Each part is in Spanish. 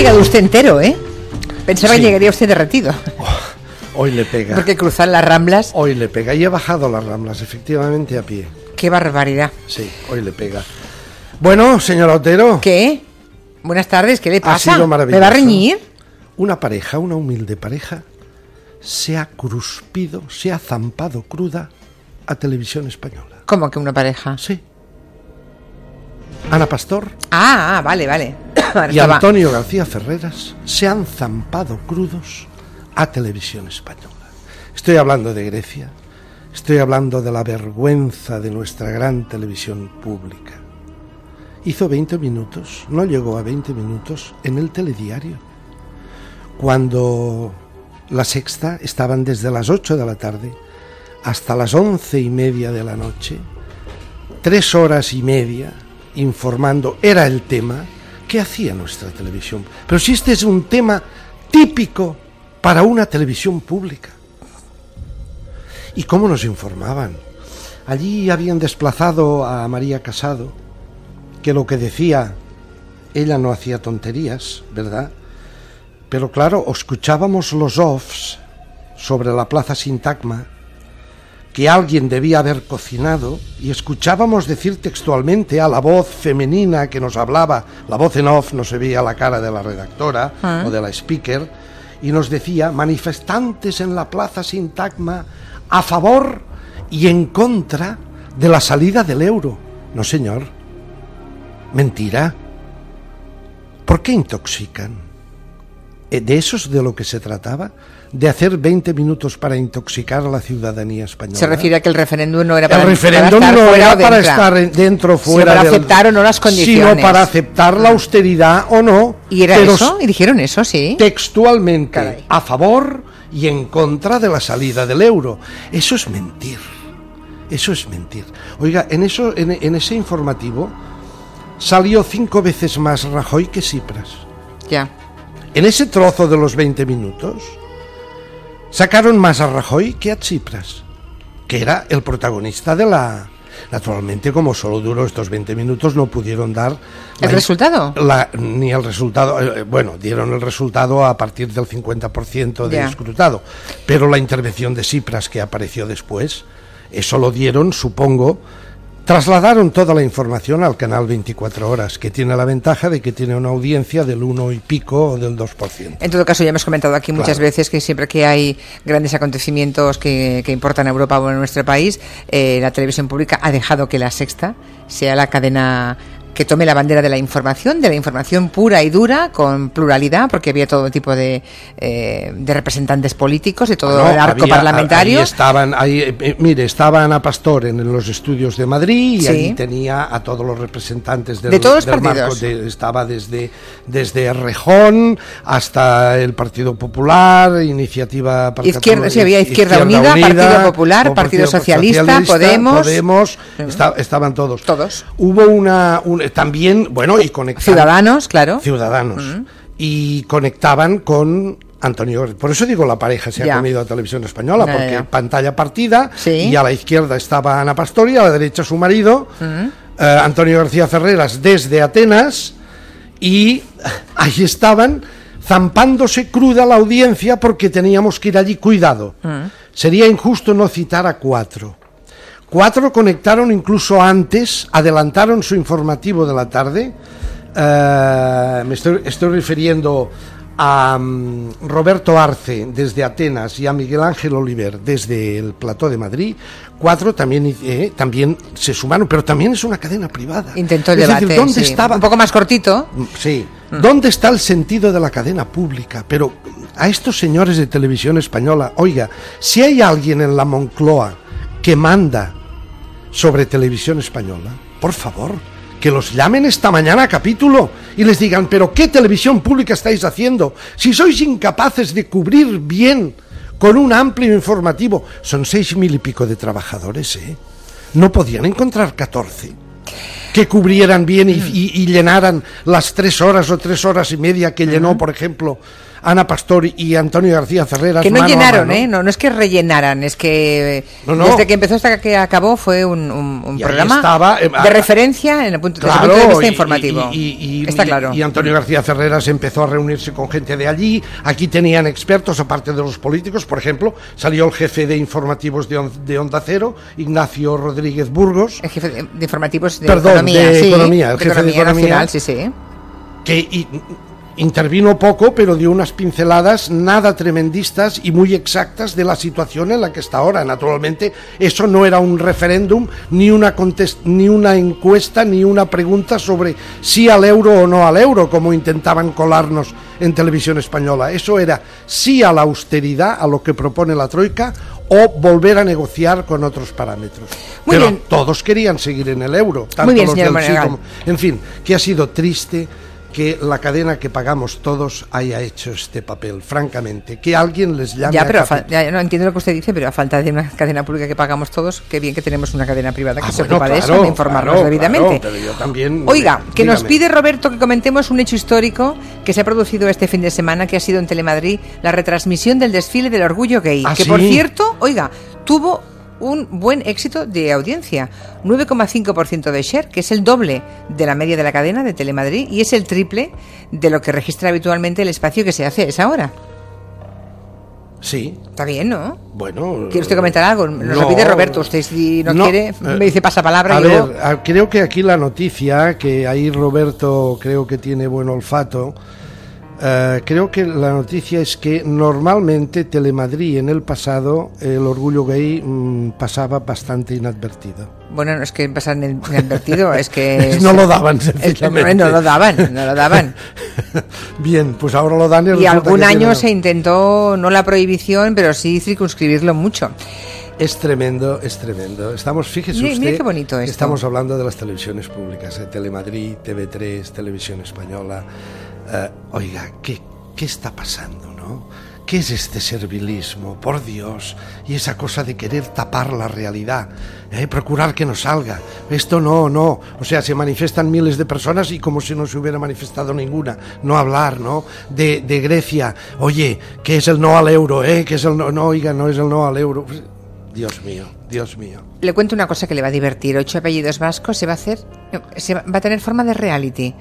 llegado usted entero, ¿eh? Pensaba Sí. que llegaría usted derretido. Hoy le pega. Porque cruzar las ramblas, Hoy le pega. Y he bajado las ramblas, efectivamente, a pie. qué barbaridad. Sí, hoy le pega. Bueno, señor Otero. ¿Qué? Buenas tardes, ¿qué le Ha pasa? sido ¿Me maravilloso. va a reñir? Una pareja, una humilde pareja, se ha cruspido, se ha zampado cruda a televisión española. ¿Cómo que una pareja? Sí. Ana Pastor Ah, ah, vale, vale. Y Antonio García Ferreras se han zampado crudos a televisión española. Estoy hablando de Grecia, estoy hablando de la vergüenza de nuestra gran televisión pública. Hizo 20 minutos, no llegó a 20 minutos en el telediario, cuando la sexta estaban desde las 8 de la tarde hasta las once y media de la noche, tres horas y media informando, era el tema que hacía nuestra televisión. Pero si este es un tema típico para una televisión pública. ¿Y cómo nos informaban? Allí habían desplazado a María Casado, que lo que decía, ella no hacía tonterías, ¿verdad? Pero claro, escuchábamos los offs sobre la plaza Sintagma, que alguien debía haber cocinado y escuchábamos decir textualmente a la voz femenina que nos hablaba, la voz en off no se veía la cara de la redactora Ah. o de la speaker, y nos decía manifestantes en la plaza Sintagma a favor y en contra de la salida del euro. No, señor. Mentira. ¿Por qué intoxican? Eh, ¿De eso es de lo que se trataba? ¿De hacer 20 minutos para intoxicar a la ciudadanía española? Se refiere a que el referéndum no era para, el referéndum para estar no era para estar en- dentro Sino fuera para del- aceptar o no las condiciones. sino para aceptar la austeridad o no ¿Y era eso? ¿Y dijeron eso, sí? textualmente Caray. a favor y en contra de la salida del euro eso es mentir eso es mentir oiga en eso en, en ese informativo salió cinco veces más Rajoy que Cipras Ya. En ese trozo de los 20 minutos sacaron más a Rajoy que a Tsipras, que era el protagonista de la... Naturalmente, como solo duró estos 20 minutos, no pudieron dar... ¿El la- resultado? la- ni el resultado... eh, bueno, dieron el resultado a partir del 50% de Ya. escrutado, pero la intervención de Tsipras que apareció después, eso lo dieron, supongo... Trasladaron toda la información al canal 24 horas, que tiene la ventaja de que tiene una audiencia del 1 y pico o del 2%. En todo caso, ya hemos comentado aquí muchas Claro. veces que siempre que hay grandes acontecimientos que, que importan a Europa o a nuestro país, eh, la televisión pública ha dejado que la sexta sea la cadena que tome la bandera de la información, de la información pura y dura, con pluralidad, porque había todo tipo de, eh, de representantes políticos, de todo el arco había- parlamentario. Ahí estaban, ahí, eh, eh, mire, estaba Ana Pastor en, los estudios de Madrid y Sí. ahí tenía a todos los representantes del, De todos los del marco partidos. de- estaba desde, desde Rejón hasta el Partido Popular, Iniciativa para Izquierda- sí, había Izquierda Unida, Partido Popular, Partido Socialista, Podemos. Podemos, esta- estaban todos. Todos. Hubo una, también, bueno, y conectaban. Ciudadanos, claro. Ciudadanos. Y conectaban con Antonio. Por eso digo la pareja se Ya. ha comido a televisión española, Ya, porque ya. pantalla partida Sí. y a la izquierda estaba Ana Pastor y a la derecha su marido, eh, Antonio García Ferreras, desde Atenas, y ahí estaban zampándose cruda la audiencia porque teníamos que ir allí. Cuidado, sería injusto no citar a cuatro. Cuatro conectaron incluso antes, adelantaron su informativo de la tarde. Eh, me estoy, estoy refiriendo a mm, Roberto Arce desde Atenas y a Miguel Ángel Oliver desde el Plató de Madrid. Cuatro también, eh, también se sumaron, pero también es una cadena privada. Intentó el Es debate. decir, ¿dónde sí. estaba? Un poco más cortito. Sí. ¿Dónde está el sentido de la cadena pública? Pero a estos señores de televisión española, oiga, si hay alguien en la Moncloa que manda sobre televisión española, por favor, que los llamen esta mañana a capítulo y les digan, pero ¿qué televisión pública estáis haciendo? Si sois incapaces de cubrir bien con un amplio informativo, son seis mil y pico de trabajadores, ¿eh? No podían encontrar catorce que cubrieran bien y, y- y llenaran las tres horas o tres horas y media que llenó, por ejemplo, Ana Pastor y Antonio García Ferreras. Que no mano llenaron, mano. ¿eh? No, no es que rellenaran, es que No, no. desde que empezó hasta que acabó fue un, un- programa estaba, eh, de a- referencia en el punto, desde el Claro, punto de vista y- informativo. y- Está claro. Y Antonio García Ferreras empezó a reunirse con gente de allí. Aquí tenían expertos, aparte de los políticos. Por ejemplo, salió el jefe de informativos de, On- de Onda Cero, Ignacio Rodríguez Burgos, El jefe de, de informativos de Perdón, economía, de sí, economía, el jefe de economía. nacional, sí, sí. que intervino poco, pero dio unas pinceladas nada tremendistas y muy exactas de la situación en la que está ahora. Naturalmente, eso no era un referéndum, ni una, ni una encuesta, ni una pregunta sobre sí al euro o no al euro, como intentaban colarnos en televisión española. Eso era sí a la austeridad, a lo que propone la Troika, o volver a negociar con otros parámetros. Muy pero bien. todos querían seguir en el euro, tanto Muy bien, los del sí como- en fin, que ha sido triste que la cadena que pagamos todos haya hecho este papel, francamente. Que alguien les llame Ya, a pero a ya, no entiendo lo que usted dice, pero a falta de una cadena pública que pagamos todos, qué bien que tenemos una cadena privada que Ah, se bueno, ocupa de eso, de informarnos claro, debidamente. claro, pero yo también- Oiga, que nos pide Roberto que comentemos un hecho histórico que se ha producido este fin de semana, que ha sido en Telemadrid, la retransmisión del desfile del orgullo gay, ¿Ah, que sí? por cierto, oiga, tuvo un buen éxito de audiencia, 9,5% de share, que es el doble de la media de la cadena de Telemadrid y es el triple de lo que registra habitualmente el espacio que se hace a esa hora. Sí, Está bien, ¿no? bueno... ¿Quiere usted comentar algo? Nos no, lo pide Roberto. Usted, si no, quiere, eh, me dice pasapalabra A y ver, a- creo que aquí la noticia, que ahí Roberto creo que tiene buen olfato, eh, creo que la noticia es que normalmente Telemadrid en el pasado, el orgullo gay mm, pasaba bastante inadvertido. Bueno, no es que pasar inadvertido, es que. no lo daban, es- sencillamente. no lo daban, no lo daban. Bien, pues ahora lo dan y Y algún año tiene- se intentó, no la prohibición, pero sí circunscribirlo mucho. Es tremendo, es tremendo. Estamos, fíjese Mire- usted, mire qué bonito esto. estamos hablando de las televisiones públicas, de Telemadrid, TV3, Televisión Española. Eh, oiga, ¿qué, ¿qué está pasando, no? ¿Qué es este servilismo? Por Dios. Y esa cosa de querer tapar la realidad, eh, procurar que no salga. Esto no, no. O sea, se manifiestan miles de personas y como si no se hubiera manifestado ninguna. No hablar, ¿no? De, de Grecia. Oye, ¿qué es el no al euro, eh? ¿Qué es el no? No, oiga, no es el no al euro. Dios mío, Dios mío. Le cuento una cosa que le va a divertir. Ocho apellidos vascos se va a hacer, se va va a tener forma de reality.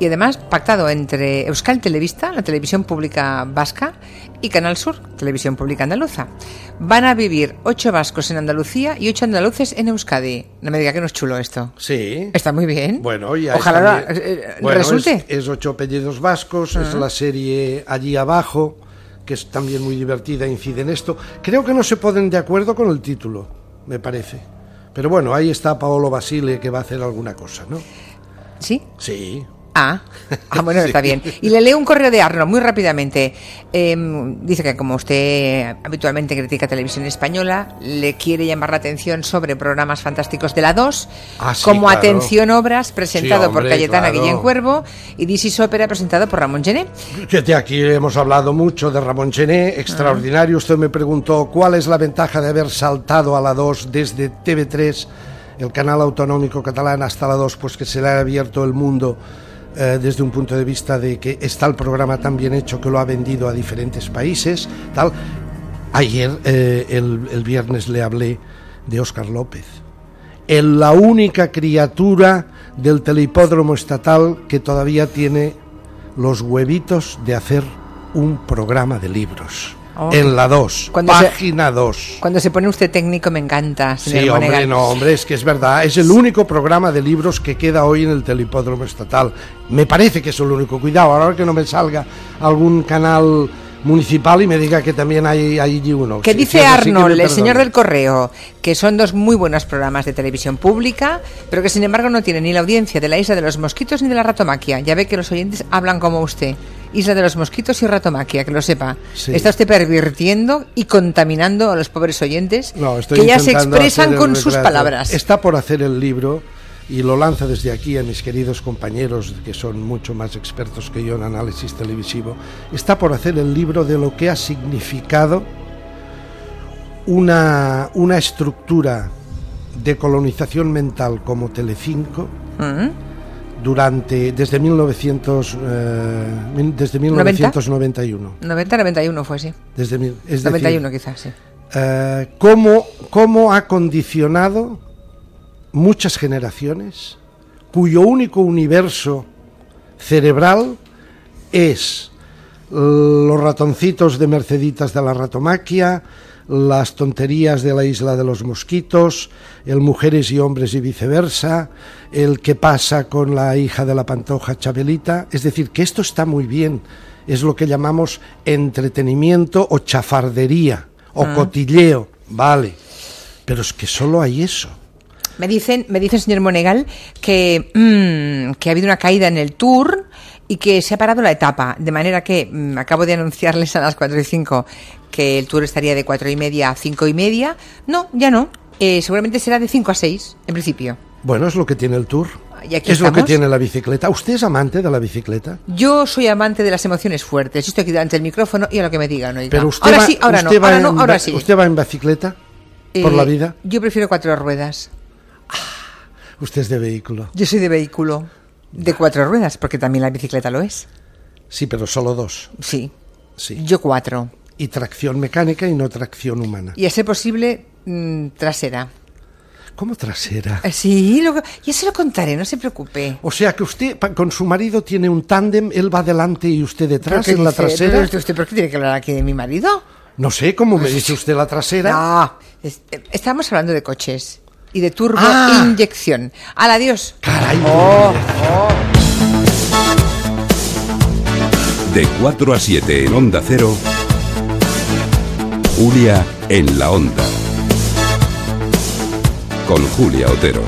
Y además pactado entre Euskal Televista, la televisión pública vasca, y Canal Sur, televisión pública andaluza. Van a vivir ocho vascos en Andalucía y ocho andaluces en Euskadi. No me diga que no es chulo esto. Sí. Está muy bien. Bueno, ya Ojalá es también- eh, Bueno, resulte. Es, es ocho apellidos vascos, es la serie allí abajo, que es también muy divertida, incide en esto. Creo que no se ponen de acuerdo con el título, me parece. Pero bueno, ahí está Paolo Basile que va a hacer alguna cosa, ¿no? ¿Sí? Sí. Ah, ah bueno, está bien. Y le leo un correo de Arno muy rápidamente. Eh, dice que como usted habitualmente critica televisión española, le quiere llamar la atención sobre programas fantásticos de la 2, Ah, sí, como claro. Atención Obras, presentado Sí, por Cayetana claro. Guillén Cuervo, y Disis Ópera, presentado por Ramón Gené. De aquí hemos hablado mucho de Ramón Chené, extraordinario. Usted me preguntó cuál es la ventaja de haber saltado a la 2 desde TV3, el canal autonómico catalán, hasta la 2, pues que se le ha abierto el mundo eh, desde un punto de vista de que está el programa tan bien hecho que lo ha vendido a diferentes países. Tal. Ayer, eh, el, viernes, le hablé de Óscar López. El- la única criatura del telehipódromo estatal que todavía tiene los huevitos de hacer un programa de libros. Oh. En la 2, Cuando se- página 2. Cuando se pone usted técnico me encanta, Sí, hombre, Monegal. no, hombre, es que es verdad. Es el único programa de libros que queda hoy en el telehipódromo estatal. Me parece que es el único. Cuidado, ahora que no me salga algún canal municipal y me diga que también hay, hay allí uno. Que Sí, dice sí, que Arnold, el señor del correo, que son dos muy buenos programas de televisión pública, pero que sin embargo no tienen ni la audiencia de la Isla de los Mosquitos ni de la Ratomaquia. Ya ve que los oyentes hablan como usted. Isla de los Mosquitos y Ratomaquia, que lo sepa. Sí. Está usted pervirtiendo y contaminando a los pobres oyentes No, que ya se expresan con sus palabras. Está por hacer el libro y lo lanza desde aquí a mis queridos compañeros que son mucho más expertos que yo en análisis televisivo. Está por hacer el libro de lo que ha significado una, una estructura de colonización mental como Telecinco ¿Mm? durante desde 1900 eh, desde 1991. 90-91 fue, sí. Desde es decir, 91 quizás, sí. eh, cómo, cómo ha condicionado muchas generaciones cuyo único universo cerebral es los ratoncitos de Merceditas de la ratomaquia, las tonterías de la isla de los mosquitos, el mujeres y hombres y viceversa, el que pasa con la hija de la pantoja Chabelita. Es decir, que esto está muy bien, es lo que llamamos entretenimiento o chafardería o cotilleo, vale. Pero es que solo hay eso. Me dicen, me dice el señor Monegal que, mm, que ha habido una caída en el tour y que se ha parado la etapa, de manera que mm, acabo de anunciarles a las 4 y 5 que el tour estaría de 4 y media a 5 y media. No, ya no. Eh, seguramente será de 5 a 6, en principio. Bueno, es lo que tiene el tour. Y aquí es lo que tiene la bicicleta. ¿Usted es amante de la bicicleta? Yo soy amante de las emociones fuertes. Yo estoy aquí delante del micrófono y a lo que me digan. oiga. Pero usted ahora va, sí, ahora no. va Ahora no, en ahora sí. ¿Usted va en bicicleta por Eh, la vida? Yo prefiero cuatro ruedas. Usted es de vehículo. Yo soy de vehículo de cuatro ruedas, porque también la bicicleta lo es. Sí, pero solo dos. Sí. Sí. Yo cuatro. Y tracción mecánica y no tracción humana. Y a ser posible, mm, trasera. ¿Cómo trasera? Eh, Sí, lo- ya se lo contaré, no se preocupe. O sea que usted con su marido tiene un tándem, él va delante y usted detrás ¿Pero qué en la trasera. ¿Pero usted, por qué tiene que hablar aquí de mi marido? No sé cómo me dice usted la trasera. No, es- eh, estamos hablando de coches y de turbo Ah. inyección. Al adiós. Caray. Oh, De 4 a 7 en Onda Cero. Julia en la Onda. Con Julia Otero.